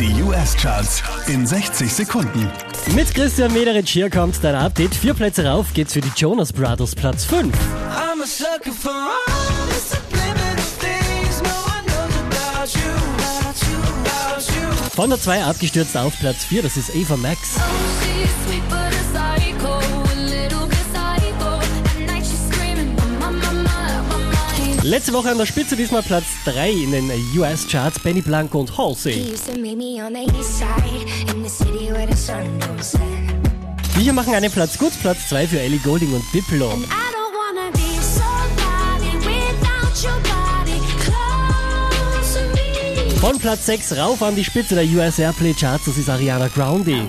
Die US-Charts in 60 Sekunden. Mit Christian Mederich hier kommt dein Update. Vier Plätze rauf geht's für die Jonas Brothers, Platz 5. I'm a sucker for all the subliminal things no one knows about you. About you, about you. Von der 2 abgestürzt auf Platz 4, das ist Ava Max. She's Letzte Woche an der Spitze, diesmal Platz 3 in den US-Charts, Benny Blanco und Halsey. hier machen einen Platz gut, Platz 2 für Ellie Golding und Diplo. Von Platz 6 rauf an die Spitze der US Airplay Charts, das ist Ariana Grande.